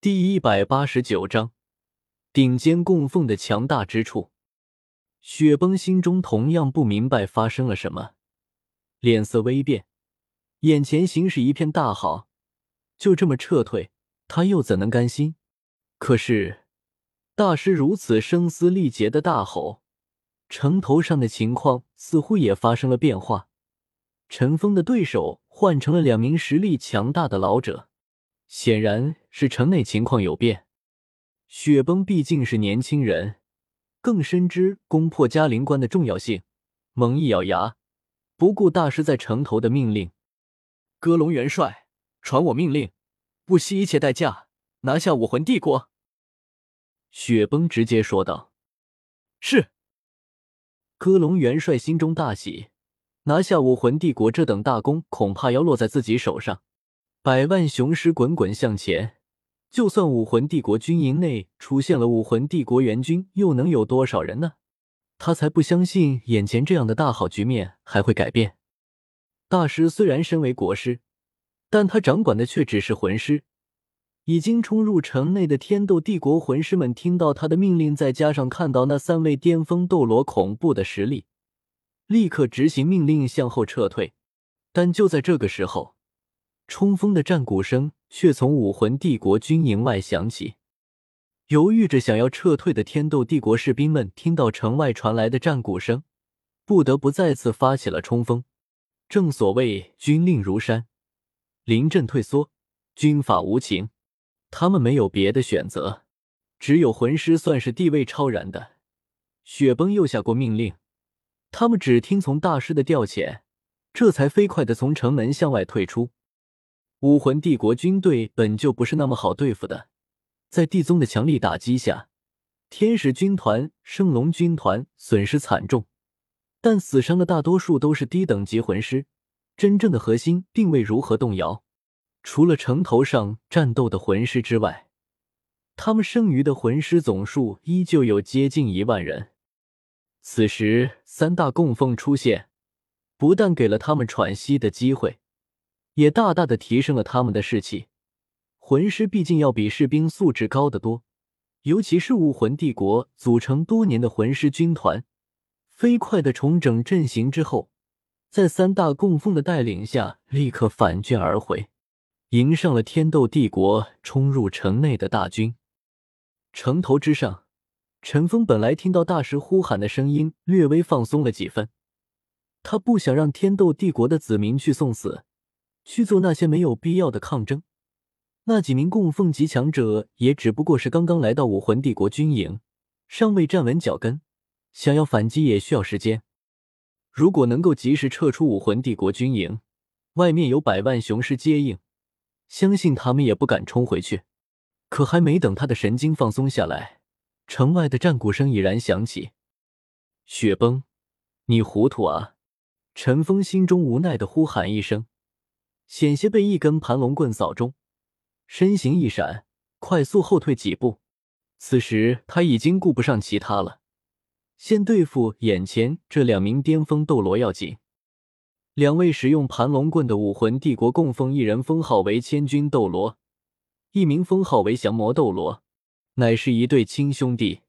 第一百八十九章，顶尖供奉的强大之处。雪崩心中同样不明白发生了什么，脸色微变，眼前形势一片大好，就这么撤退，他又怎能甘心？可是大师如此声嘶力竭的大吼，城头上的情况似乎也发生了变化。陈峰的对手换成了两名实力强大的老者。显然是城内情况有变。雪崩毕竟是年轻人，更深知攻破嘉陵关的重要性，猛一咬牙，不顾大师在城头的命令：“戈隆元帅，传我命令，不惜一切代价拿下武魂帝国。”雪崩直接说道：“是。”戈隆元帅心中大喜，拿下武魂帝国这等大功，恐怕要落在自己手上。百万雄师滚滚向前，就算武魂帝国军营内出现了武魂帝国援军，又能有多少人呢？他才不相信眼前这样的大好局面还会改变。大师虽然身为国师，但他掌管的却只是魂师。已经冲入城内的天斗帝国魂师们听到他的命令，再加上看到那三位巅峰斗罗恐怖的实力，立刻执行命令向后撤退。但就在这个时候，冲锋的战鼓声却从武魂帝国军营外响起，犹豫着想要撤退的天斗帝国士兵们听到城外传来的战鼓声，不得不再次发起了冲锋。正所谓军令如山，临阵退缩，军法无情，他们没有别的选择，只有魂师算是地位超然的。雪崩又下过命令，他们只听从大师的调遣，这才飞快的从城门向外退出。武魂帝国军队本就不是那么好对付的，在地宗的强力打击下，天使军团、圣龙军团损失惨重，但死伤的大多数都是低等级魂师，真正的核心并未如何动摇。除了城头上战斗的魂师之外，他们剩余的魂师总数依旧有接近一万人。此时，三大供奉出现，不但给了他们喘息的机会。也大大的提升了他们的士气。魂师毕竟要比士兵素质高得多，尤其是武魂帝国组成多年的魂师军团，飞快的重整阵型之后，在三大供奉的带领下，立刻反卷而回，迎上了天斗帝国冲入城内的大军。城头之上，陈峰本来听到大师呼喊的声音，略微放松了几分。他不想让天斗帝国的子民去送死。去做那些没有必要的抗争，那几名供奉级强者也只不过是刚刚来到武魂帝国军营，尚未站稳脚跟，想要反击也需要时间。如果能够及时撤出武魂帝国军营，外面有百万雄师接应，相信他们也不敢冲回去。可还没等他的神经放松下来，城外的战鼓声已然响起。雪崩，你糊涂啊！陈峰心中无奈的呼喊一声。险些被一根盘龙棍扫中，身形一闪，快速后退几步。此时他已经顾不上其他了，先对付眼前这两名巅峰斗罗要紧。两位使用盘龙棍的武魂帝国供奉，一人封号为千军斗罗，一名封号为降魔斗罗，乃是一对亲兄弟，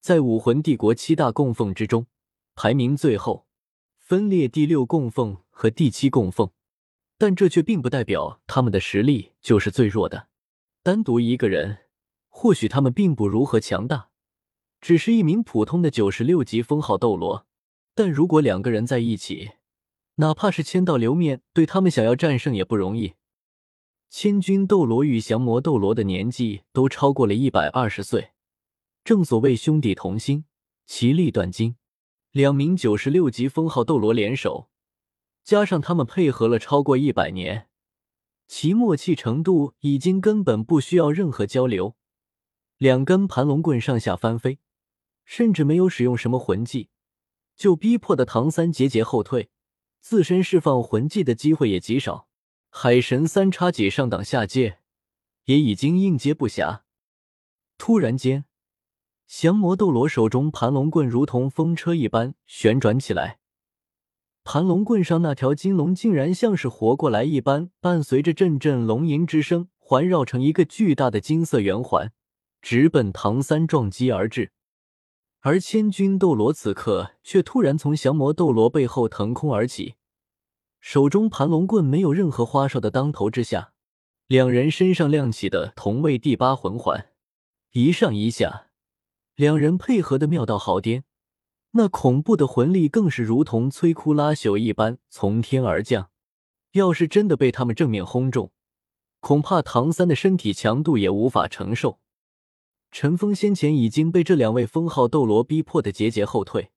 在武魂帝国七大供奉之中排名最后，分列第六供奉和第七供奉。但这却并不代表他们的实力就是最弱的。单独一个人，或许他们并不如何强大，只是一名普通的九十六级封号斗罗。但如果两个人在一起，哪怕是千道流面对他们想要战胜也不容易。千军斗罗与降魔斗罗的年纪都超过了一百二十岁，正所谓兄弟同心，其利断金。两名九十六级封号斗罗联手。加上他们配合了超过一百年，其默契程度已经根本不需要任何交流。两根盘龙棍上下翻飞，甚至没有使用什么魂技，就逼迫的唐三节节后退，自身释放魂技的机会也极少。海神三叉戟上挡下界，也已经应接不暇。突然间，降魔斗罗手中盘龙棍如同风车一般旋转起来。盘龙棍上那条金龙竟然像是活过来一般，伴随着阵阵龙吟之声，环绕成一个巨大的金色圆环，直奔唐三撞击而至。而千钧斗罗此刻却突然从降魔斗罗背后腾空而起，手中盘龙棍没有任何花哨的当头之下，两人身上亮起的同为第八魂环，一上一下，两人配合的妙到好颠。那恐怖的魂力更是如同摧枯拉朽一般从天而降。要是真的被他们正面轰中，恐怕唐三的身体强度也无法承受。陈峰先前已经被这两位封号斗罗逼迫的节节后退，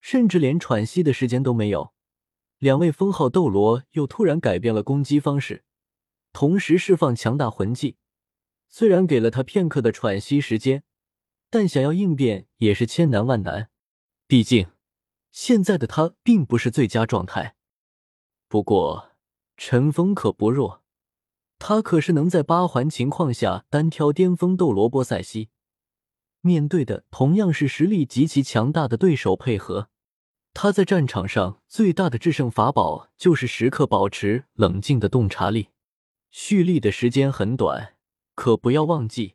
甚至连喘息的时间都没有。两位封号斗罗又突然改变了攻击方式，同时释放强大魂技，虽然给了他片刻的喘息时间，但想要应变也是千难万难。毕竟，现在的他并不是最佳状态。不过，陈峰可不弱，他可是能在八环情况下单挑巅峰斗罗波塞西，面对的同样是实力极其强大的对手。配合他在战场上最大的制胜法宝，就是时刻保持冷静的洞察力。蓄力的时间很短，可不要忘记，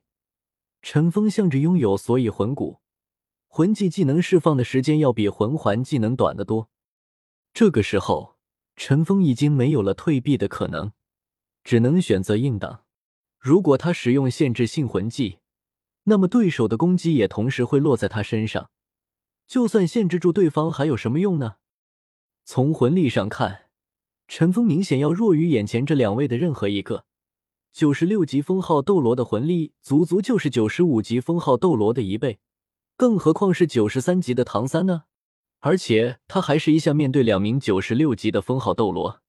陈峰向着拥有所以魂骨。魂技技能释放的时间要比魂环技能短得多。这个时候，陈峰已经没有了退避的可能，只能选择硬挡。如果他使用限制性魂技，那么对手的攻击也同时会落在他身上。就算限制住对方，还有什么用呢？从魂力上看，陈峰明显要弱于眼前这两位的任何一个。九十六级封号斗罗的魂力，足足就是九十五级封号斗罗的一倍。更何况是九十三级的唐三呢？而且他还是一下面对两名九十六级的封号斗罗，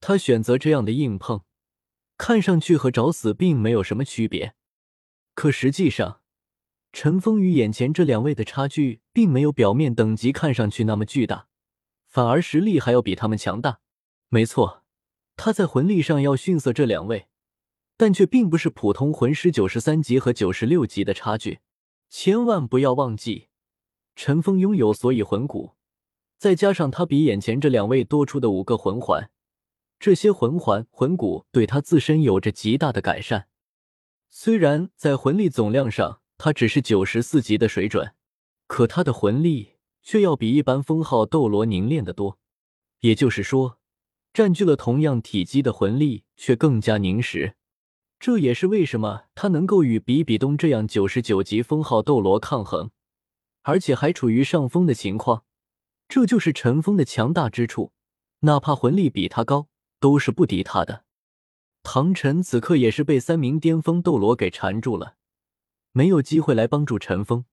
他选择这样的硬碰，看上去和找死并没有什么区别。可实际上，陈峰与眼前这两位的差距，并没有表面等级看上去那么巨大，反而实力还要比他们强大。没错，他在魂力上要逊色这两位，但却并不是普通魂师九十三级和九十六级的差距。千万不要忘记，陈峰拥有所以魂骨，再加上他比眼前这两位多出的五个魂环，这些魂环魂骨对他自身有着极大的改善。虽然在魂力总量上他只是九十四级的水准，可他的魂力却要比一般封号斗罗凝练的多。也就是说，占据了同样体积的魂力却更加凝实。这也是为什么他能够与比比东这样九十九级封号斗罗抗衡，而且还处于上风的情况。这就是陈峰的强大之处，哪怕魂力比他高，都是不敌他的。唐晨此刻也是被三名巅峰斗罗给缠住了，没有机会来帮助陈峰。